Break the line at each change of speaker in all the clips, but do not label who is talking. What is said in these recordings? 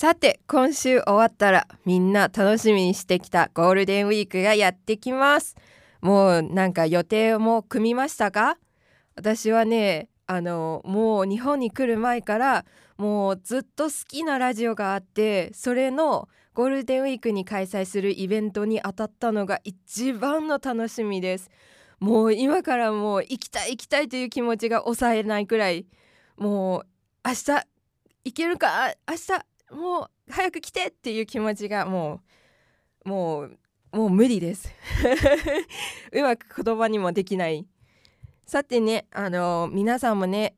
さて今週終わったらみんな楽しみにしてきたゴールデンウィークがやってきます。もうなんか予定も組みましたか？私はねあのもう日本に来る前からもうずっと好きなラジオがあってそれのゴールデンウィークに開催するイベントに当たったのが一番の楽しみです。もう今からもう行きたい行きたいという気持ちが抑えないくらい。もう明日行けるか？明日もう早く来てっていう気持ちがもうもうもう無理です。うまく言葉にもできない。さてねあの皆さんもね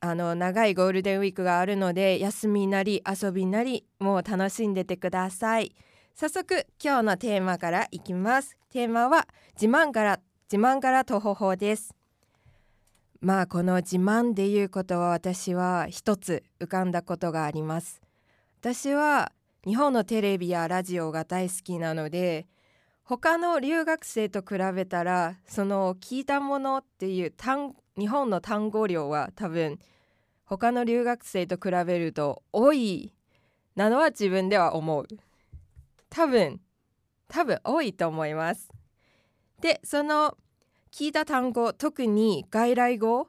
あの長いゴールデンウィークがあるので休みなり遊びなりもう楽しんでてください。早速今日のテーマからいきます。テーマは自慢から自慢から徒歩法です。まあこの自慢でいうことは私は一つ浮かんだことがあります。私は日本のテレビやラジオが大好きなので他の留学生と比べたらその聞いたものっていう単日本の単語量は多分他の留学生と比べると多いなのは自分では思う。多分多分多いと思います。でその聞いた単語特に外来語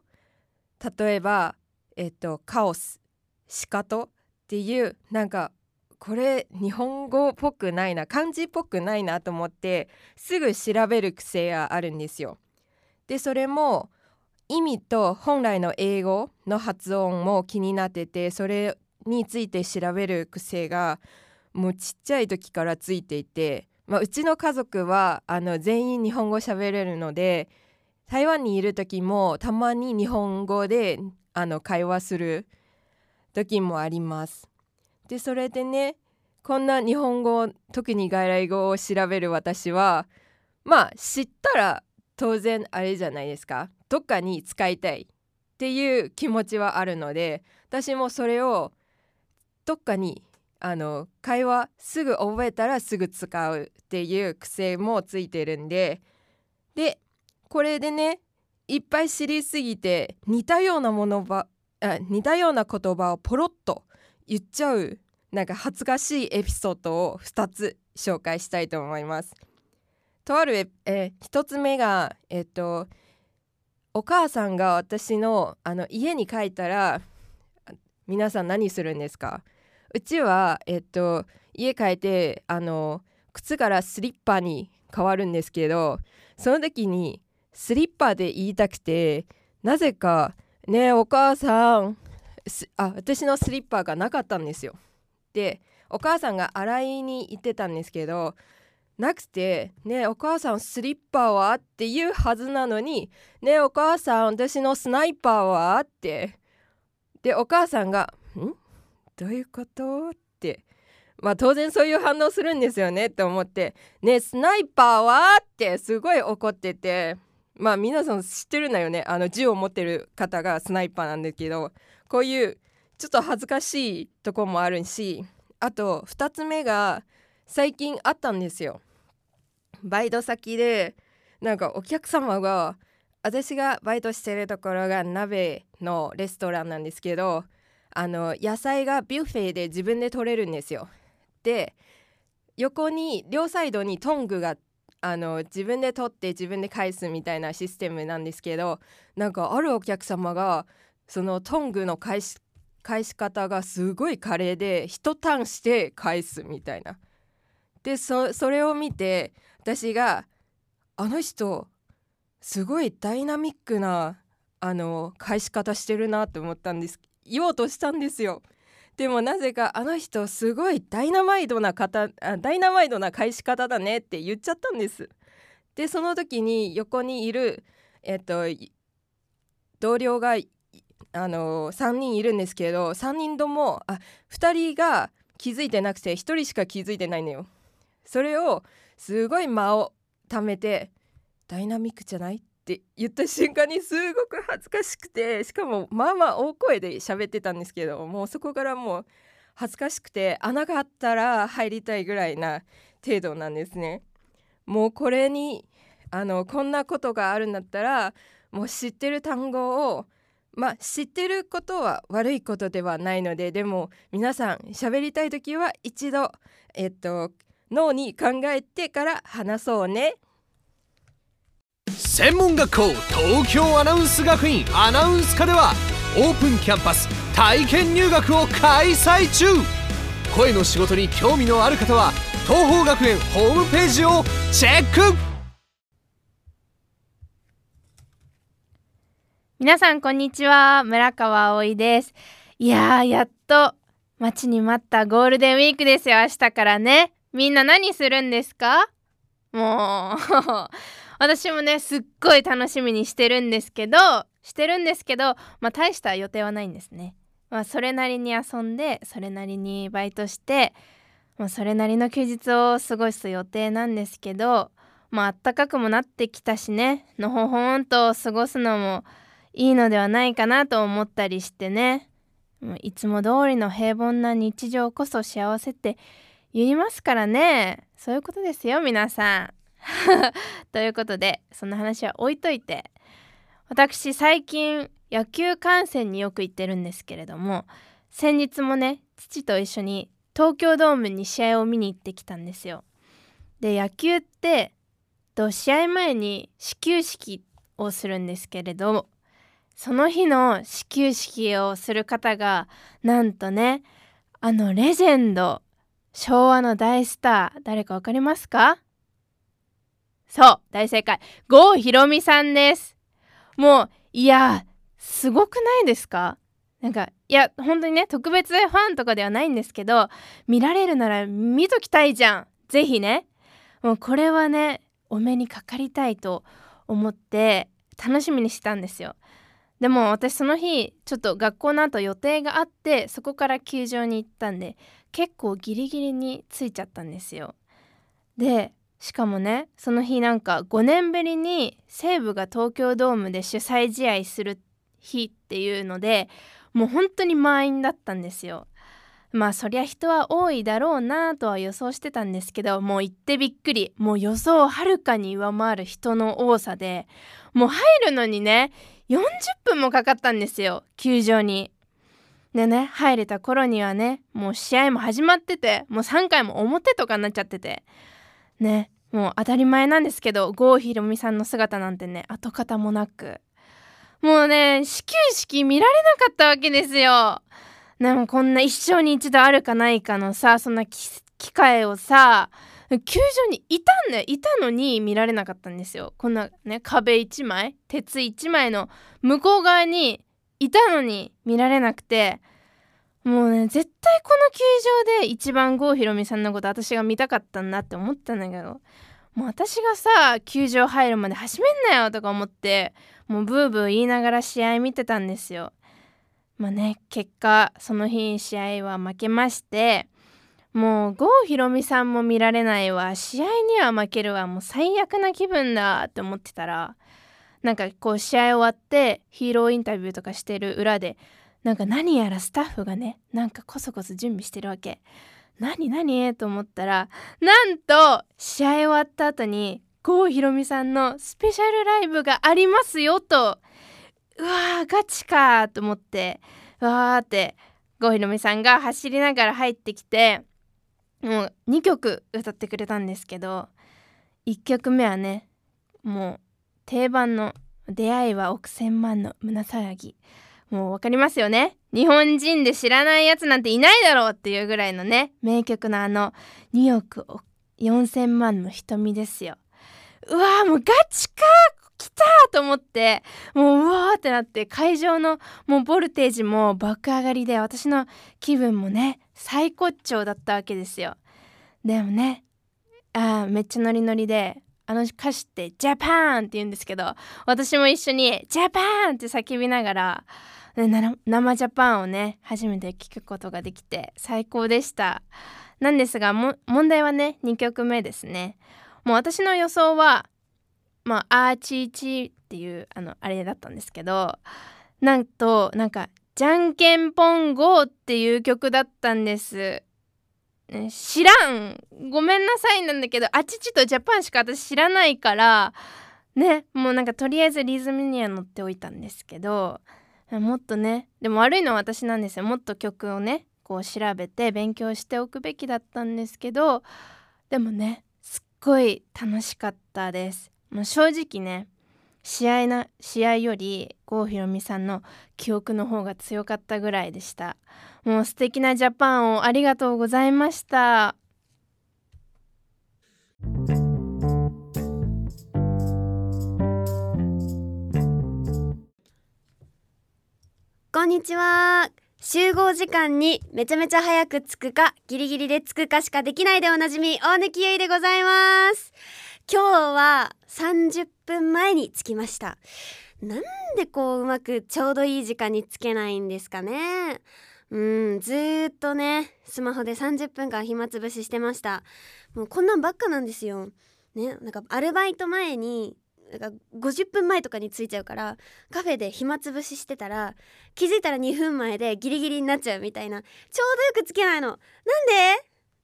例えばえっとカオスシカトっていうなんかこれ日本語っぽくないな漢字っぽくないなと思ってすぐ調べる癖があるんですよ。でそれも意味と本来の英語の発音も気になっててそれについて調べる癖がもうちっちゃい時からついていてまあ、うちの家族はあの全員日本語喋れるので台湾にいる時もたまに日本語であの会話する時もあります。でそれでねこんな日本語特に外来語を調べる私はまあ知ったら当然あれじゃないですかどっかに使いたいっていう気持ちはあるので私もそれをどっかにあの会話すぐ覚えたらすぐ使うっていう癖もついてるんででこれでねいっぱい知りすぎて似たようなものば似たような言葉をポロッと言っちゃうなんか恥ずかしいエピソードを2つ紹介したいと思います。とあるえ1つ目がえっとお母さんが私のあの家に帰ったら皆さん何するんですか？うちは、えっと、家帰ってあの靴からスリッパに変わるんですけどその時にスリッパで言いたくてなぜか「ねえお母さんあ私のスリッパがなかったんですよ。でお母さんが洗いに行ってたんですけどなくて「ねえお母さんスリッパは?」って言うはずなのに「ねえお母さん私のスナイパーは?」ってでお母さんが「ん？どういうことってまあ当然そういう反応するんですよねって思って「ねスナイパーは?」ってすごい怒っててまあ皆さん知ってるんだよねあの銃を持ってる方がスナイパーなんですけどこういうちょっと恥ずかしいとこもあるしあと2つ目が最近あったんですよ。バイト先でなんかお客様が私がバイトしてるところが鍋のレストランなんですけどあの野菜がビュッフェで自分で取れるんですよ。で横に両サイドにトングがあっあの自分で取って自分で返すみたいなシステムなんですけどなんかあるお客様がそのトングの返し返し方がすごい華麗で一ターンして返すみたいな。でそれを見て私があの人すごいダイナミックなあの返し方してるなって思ったんです言おうとしたんですよでもなぜかあの人すごいダイナマイドな方ダイナマイドな返し方だねって言っちゃったんです。でその時に横にいるえっと同僚があの3人いるんですけど3人ともあ2人が気づいてなくて1人しか気づいてないのよ。それをすごい間を貯めてダイナミックじゃない？っって言った瞬間にすごく恥ずかしくてしかもまあまあ大声で喋ってたんですけどもうそこからもう恥ずかしくて穴があったら入りたいぐらいな程度なんですね。もうこれにあのこんなことがあるんだったらもう知ってる単語をまあ知ってることは悪いことではないのででも皆さん喋りたい時は一度えっと脳に考えてから話そうね
専門学校東京アナウンス学院アナウンス科ではオープンキャンパス体験入学を開催中。声の仕事に興味のある方は東邦学園ホームページをチェック。
皆さんこんにちは。村川葵です。いやーやっと待ちに待ったゴールデンウィークですよ明日からね。みんな何するんですか？もう私もねすっごい楽しみにしてるんですけどしてるんですけどまあ大した予定はないんですね。まあそれなりに遊んでそれなりにバイトしてまあそれなりの休日を過ごす予定なんですけどまあ暖かくもなってきたしね。のほほんと過ごすのもいいのではないかなと思ったりしてね。いつも通りの平凡な日常こそ幸せって言いますからね。そういうことですよ皆さん。ということでそんな話は置いといて私最近野球観戦によく行ってるんですけれども先日もね父と一緒に東京ドームに試合を見に行ってきたんですよ。で野球ってと試合前に始球式をするんですけれどその日の始球式をする方がなんとねあのレジェンド昭和の大スター誰か分かりますか？そう大正解。郷ひろみさんです。もういやすごくないですか？なんかいや本当にね特別ファンとかではないんですけど見られるなら見ときたいじゃん。是非ね。もうこれはねお目にかかりたいと思って楽しみにしたんですよ。でも私その日ちょっと学校の後予定があってそこから球場に行ったんで結構ギリギリに着いちゃったんですよ。でしかもねその日なんか5年ぶりに西武が東京ドームで主催試合する日っていうのでもう本当に満員だったんですよ。まあそりゃ人は多いだろうなとは予想してたんですけどもう行ってびっくりもう予想をはるかに上回る人の多さでもう入るのにね40分もかかったんですよ球場に。でね入れた頃にはねもう試合も始まっててもう3回も表とかになっちゃっててね。もう当たり前なんですけど郷ひろみさんの姿なんてね跡形もなく。もうね始球式見られなかったわけですよ。でもこんな一生に一度あるかないかのさそんな機会をさ球場にいたんだよいたのに見られなかったんですよ。こんなね壁1枚鉄1枚の向こう側にいたのに見られなくて。もうね絶対この球場で一番郷ひろみさんのこと私が見たかったんだって思ったんだけどもう私がさ球場入るまで始めんなよとか思ってもうブーブー言いながら試合見てたんですよ。まあね結果その日試合は負けましてもう郷ひろみさんも見られないわ試合には負けるわもう最悪な気分だって思ってたらなんかこう試合終わってヒーローインタビューとかしてる裏でなんか何やらスタッフがねなんかこそこそ準備してるわけ。何何？と思ったらなんと試合終わった後に郷ひろみさんのスペシャルライブがありますよと。うわーガチかと思ってわーって郷ひろみさんが走りながら入ってきてもう2曲歌ってくれたんですけど1曲目はねもう定番の「出会いは億千万の胸騒ぎ」もう分かりますよね日本人で知らないやつなんていないだろうっていうぐらいのね名曲のあの2億4,000万の瞳ですようわーもうガチか来たと思ってもううわーってなって会場のもうボルテージも爆上がりで私の気分もね最高潮だったわけですよでもねあめっちゃノリノリであの歌詞って「ジャパン!」って言うんですけど私も一緒に「ジャパン!」って叫びながら生ジャパンをね初めて聞くことができて最高でした。なんですが問題はね2曲目ですね。もう私の予想はまあ「アーチーチー」っていうあのあれだったんですけどなんとなんか「じゃんけんぽん GO」っていう曲だったんです。知らん。ごめんなさいなんだけどあちちとジャパンしか私知らないからねもうなんかとりあえずリズムには乗っておいたんですけどもっとね。でも悪いのは私なんですよ。もっと曲をねこう調べて勉強しておくべきだったんですけどでもねすっごい楽しかったです。もう正直ね試合な試合より郷ひろみさんの記憶の方が強かったぐらいでした。もう素敵なジャパンをありがとうございました。
こんにちは。集合時間にめちゃめちゃ早く着くかギリギリで着くかしかできないでおなじみ大貫ゆいでございます。今日は30分前に着きました。なんでこううまくちょうどいい時間に着けないんですかね。うんずーっとねスマホで30分間暇つぶししてました。もうこんなんばっかなんですよ。ねなんかアルバイト前になんか50分前とかに着いちゃうからカフェで暇つぶししてたら気づいたら2分前でギリギリになっちゃうみたいな。ちょうどよくつけないの。なんで？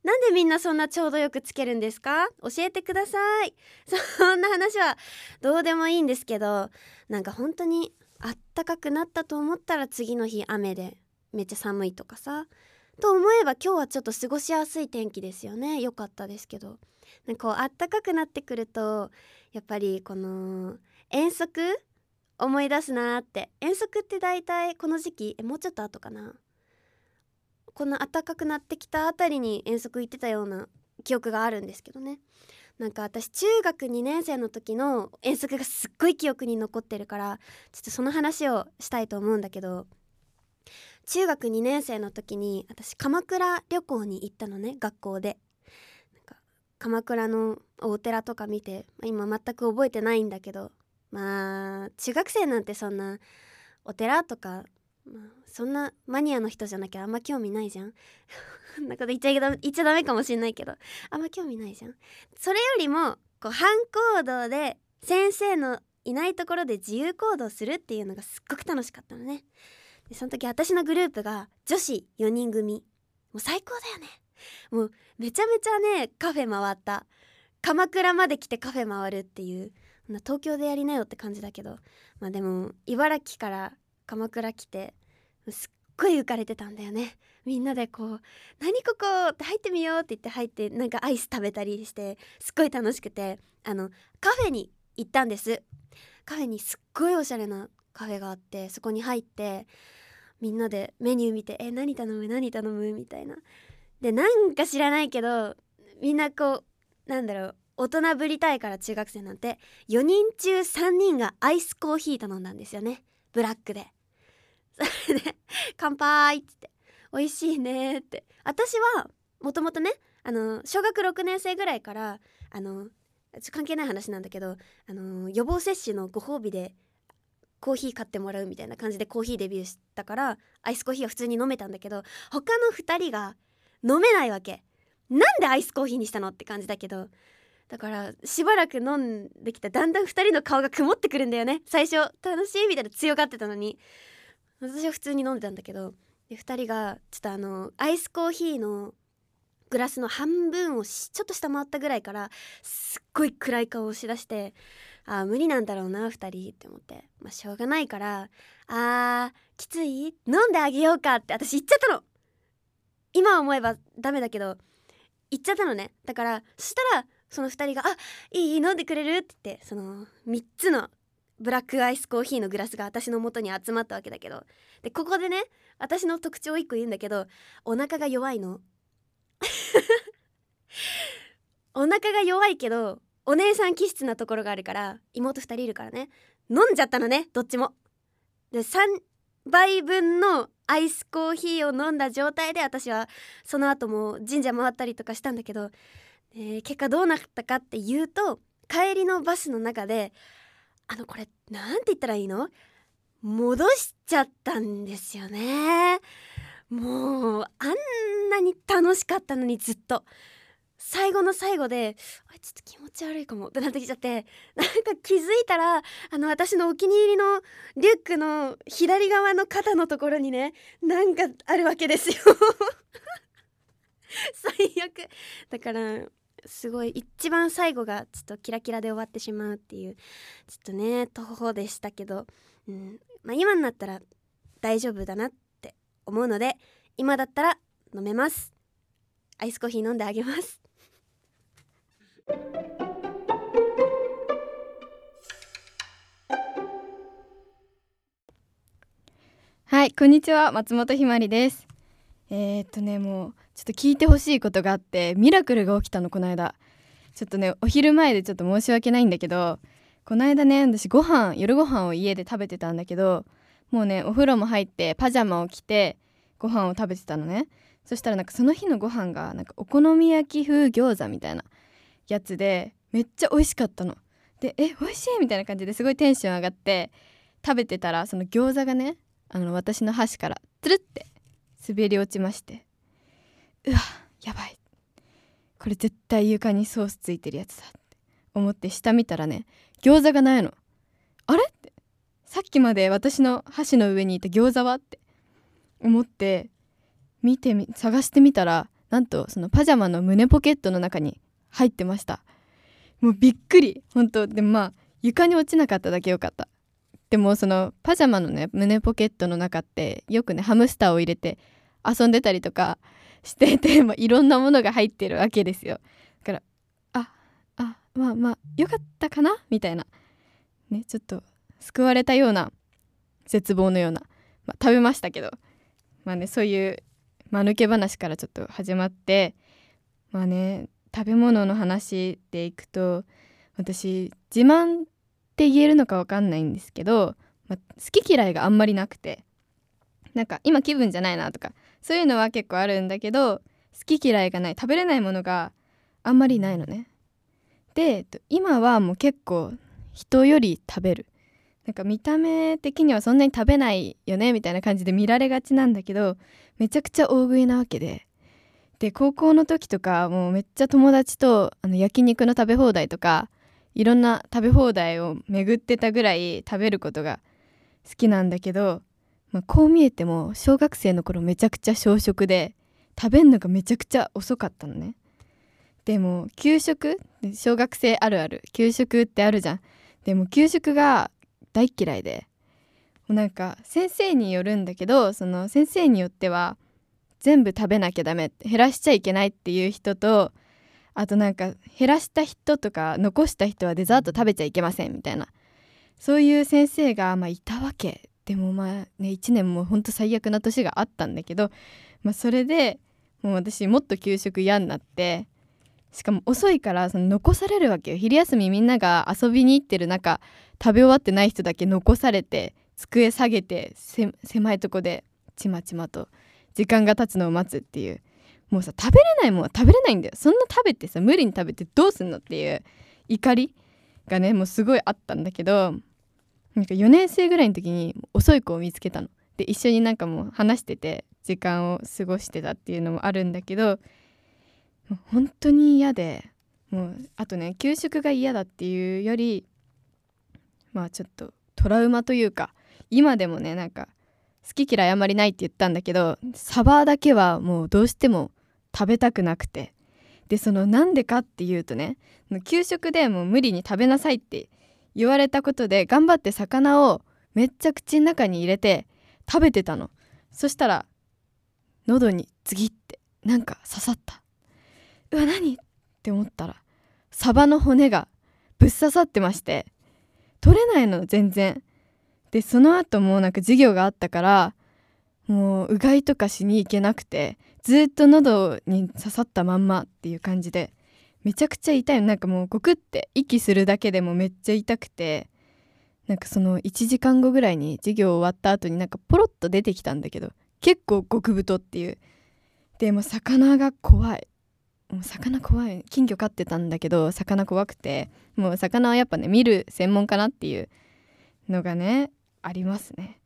なんでみんなそんなちょうどよくつけるんですか？教えてください。そんな話はどうでもいいんですけどなんか本当にあったかくなったと思ったら次の日雨でめっちゃ寒いとかさ。と思えば今日はちょっと過ごしやすい天気ですよね。良かったですけど。なんかこうあったかくなってくるとやっぱりこの遠足思い出すなって。遠足って大体この時期えもうちょっと後かな。この暖かくなってきたあたりに遠足行ってたような記憶があるんですけどね。なんか私中学2年生の時の遠足がすっごい記憶に残ってるからちょっとその話をしたいと思うんだけど中学2年生の時に私鎌倉旅行に行ったのね学校で。鎌倉のお寺とか見て今全く覚えてないんだけどまあ中学生なんてそんなお寺とか、まあ、そんなマニアの人じゃなきゃあんま興味ないじゃん。こんなこと言っちゃ言っちゃダメかもしんないけどあんま興味ないじゃん。それよりもこう反行動で先生のいないところで自由行動するっていうのがすっごく楽しかったのね。でその時私のグループが女子4人組。もう最高だよね。もうめちゃめちゃねカフェ回った。鎌倉まで来てカフェ回るっていう。東京でやりなよって感じだけど。まあでも茨城から鎌倉来てすっごい浮かれてたんだよね。みんなでこう「何ここ!」って入ってみようって言って入ってなんかアイス食べたりしてすっごい楽しくて。あのカフェに行ったんです。カフェにすっごいおしゃれなカフェがあってそこに入ってみんなでメニュー見て「え何頼む？何頼む?」みたいな。でなんか知らないけどみんなこうなんだろう大人ぶりたいから中学生なんて4人中3人がアイスコーヒー頼んだんですよね。ブラックで。それで「乾杯!」って言って「美味しいね」って。私はもともとねあの小学6年生ぐらいからあの関係ない話なんだけどあの予防接種のご褒美でコーヒー買ってもらうみたいな感じでコーヒーデビューしたからアイスコーヒーは普通に飲めたんだけど他の2人が飲めないわけ。なんでアイスコーヒーにしたのって感じだけど。だからしばらく飲んできただんだん2人の顔が曇ってくるんだよね。最初楽しいみたいな強がってたのに。私は普通に飲んでたんだけど。で2人がちょっとあのアイスコーヒーのグラスの半分をちょっと下回ったぐらいからすっごい暗い顔をしだしてあ無理なんだろうな2人って思って。まあしょうがないからあーきつい？飲んであげようかって私言っちゃったの。今思えばダメだけど言っちゃったのね。だからそしたらその2人が「あいい飲んでくれる?」って言ってその3つのブラックアイスコーヒーのグラスが私の元に集まったわけだけど。でここでね私の特徴を1個言うんだけどお腹が弱いの。お腹が弱いけどお姉さん気質なところがあるから妹2人いるからね。飲んじゃったのねどっちも。で3倍分のアイスコーヒーを飲んだ状態で私はその後も神社回ったりとかしたんだけど、えー、結果どうなったかっていうと帰りのバスの中であのこれなんて言ったらいいの？戻しちゃったんですよね。もうあんなに楽しかったのにずっと。最後の最後であちょっと気持ち悪いかもってなってきちゃって なんか気づいたらあの私のお気に入りのリュックの左側の肩のところにねなんかあるわけですよ。最悪。だからすごい一番最後がちょっとキラキラで終わってしまうっていうちょっとね徒歩でしたけど、うんまあ、今になったら大丈夫だなって思うので今だったら飲めます。アイスコーヒー飲んであげます。
はいこんにちは。松本ひまりです。えー、っとねもうちょっと聞いてほしいことがあってミラクルが起きたのこの間。ちょっとねお昼前でちょっと申し訳ないんだけどこの間ね私ご飯夜ご飯を家で食べてたんだけどもうねお風呂も入ってパジャマを着てご飯を食べてたのね。そしたらなんかその日のご飯がなんかお好み焼き風餃子みたいなやつでめっちゃ美味しかったの。でえ美味しい？みたいな感じですごいテンション上がって食べてたらその餃子がねあの私の箸からつるって滑り落ちまして。うわやばい。これ絶対床にソースついてるやつだって思って下見たらね餃子がないの。あれ？って。さっきまで私の箸の上にいた餃子は？って思って見てみ探してみたらなんとそのパジャマの胸ポケットの中に入ってました。もうびっくり。本当。でもまあ床に落ちなかっただけよかった。でもそのパジャマのね胸ポケットの中ってよくねハムスターを入れて遊んでたりとかしてて、まあ、いろんなものが入ってるわけですよ。だからああまあまあよかったかな？みたいな。ねちょっと救われたような絶望のような、まあ、食べましたけど。まあねそういう間抜け話からちょっと始まって。まあね食べ物の話でいくと私自慢って言えるのか分かんないんですけど、ま、好き嫌いがあんまりなくてなんか今気分じゃないなとかそういうのは結構あるんだけど好き嫌いがない食べれないものがあんまりないのね。で今はもう結構人より食べる。なんか見た目的にはそんなに食べないよねみたいな感じで見られがちなんだけどめちゃくちゃ大食いなわけでで高校の時とかもうめっちゃ友達とあの焼肉の食べ放題とかいろんな食べ放題を巡ってたぐらい食べることが好きなんだけど、まあ、こう見えても小学生の頃めちゃくちゃ小食で食べるのがめちゃくちゃ遅かったのね。でも給食小学生あるある給食ってあるじゃん。でも給食が大嫌いで。もうなんか先生によるんだけどその先生によっては全部食べなきゃダメ減らしちゃいけないっていう人とあとなんか減らした人とか残した人はデザート食べちゃいけませんみたいな。そういう先生がまあいたわけ。でもまあね1年もほんと最悪な年があったんだけど、まあ、それでもう私もっと給食嫌になってしかも遅いからその残されるわけよ。昼休みみんなが遊びに行ってる中食べ終わってない人だけ残されて机下げて狭いとこでちまちまと時間が経つのを待つっていう。もうさ食べれないもんは食べれないんだよ。そんな食べてさ無理に食べてどうすんのっていう怒りがねもうすごいあったんだけどなんか4年生ぐらいの時に遅い子を見つけたの。で一緒になんかもう話してて時間を過ごしてたっていうのもあるんだけど本当に嫌でもうあとね給食が嫌だっていうよりまあちょっとトラウマというか今でもねなんか好き嫌いあまりないって言ったんだけどサバだけはもうどうしても食べたくなくて。でそのなんでかっていうとね給食でもう無理に食べなさいって言われたことで頑張って魚をめっちゃ口の中に入れて食べてたの。そしたら喉に次ってなんか刺さった。うわ何？って思ったらサバの骨がぶっ刺さってまして取れないの全然。でその後もなんか授業があったからもううがいとかしに行けなくてずっと喉に刺さったまんまっていう感じでめちゃくちゃ痛い。なんかもうゴクって息するだけでもめっちゃ痛くてなんかその1時間後ぐらいに授業終わった後になんかポロッと出てきたんだけど結構極太っていう。でも魚が怖い。もう魚怖い。金魚飼ってたんだけど魚怖くてもう魚はやっぱね見る専門かなっていうのがねありますね。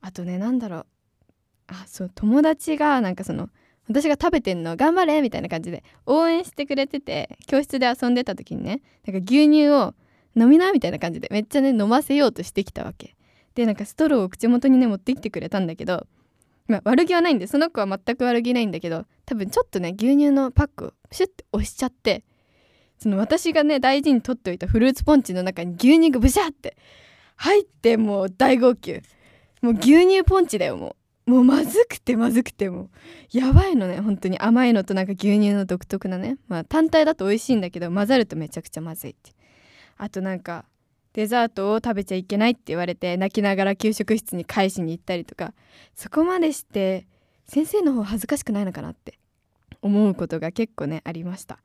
あとね何だろう。あそう友達がなんかその私が食べてんの頑張れみたいな感じで応援してくれてて教室で遊んでた時にねなんか牛乳を飲みなみたいな感じでめっちゃね飲ませようとしてきたわけ。でなんかストローを口元にね持ってきてくれたんだけどまあ、悪気はないんでその子は全く悪気ないんだけど多分ちょっとね牛乳のパックをシュッて押しちゃってその私がね大事に取っておいたフルーツポンチの中に牛乳がブシャって入ってもう大号泣。もう牛乳ポンチだよもう。もうまずくてまずくてもう。やばいのね本当に。甘いのとなんか牛乳の独特なね。まあ単体だと美味しいんだけど混ざるとめちゃくちゃまずいって。あとなんかデザートを食べちゃいけないって言われて泣きながら給食室に返しに行ったりとか。そこまでして先生の方恥ずかしくないのかなって。思うことが結構ねありました。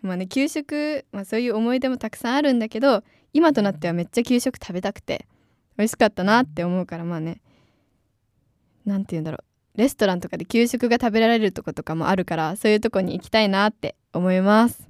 まあね給食、まあ、そういう思い出もたくさんあるんだけど今となってはめっちゃ給食食べたくて美味しかったなって思うからまあね。何て言うんだろう。レストランとかで給食が食べられるとことかもあるからそういうとこに行きたいなって思います。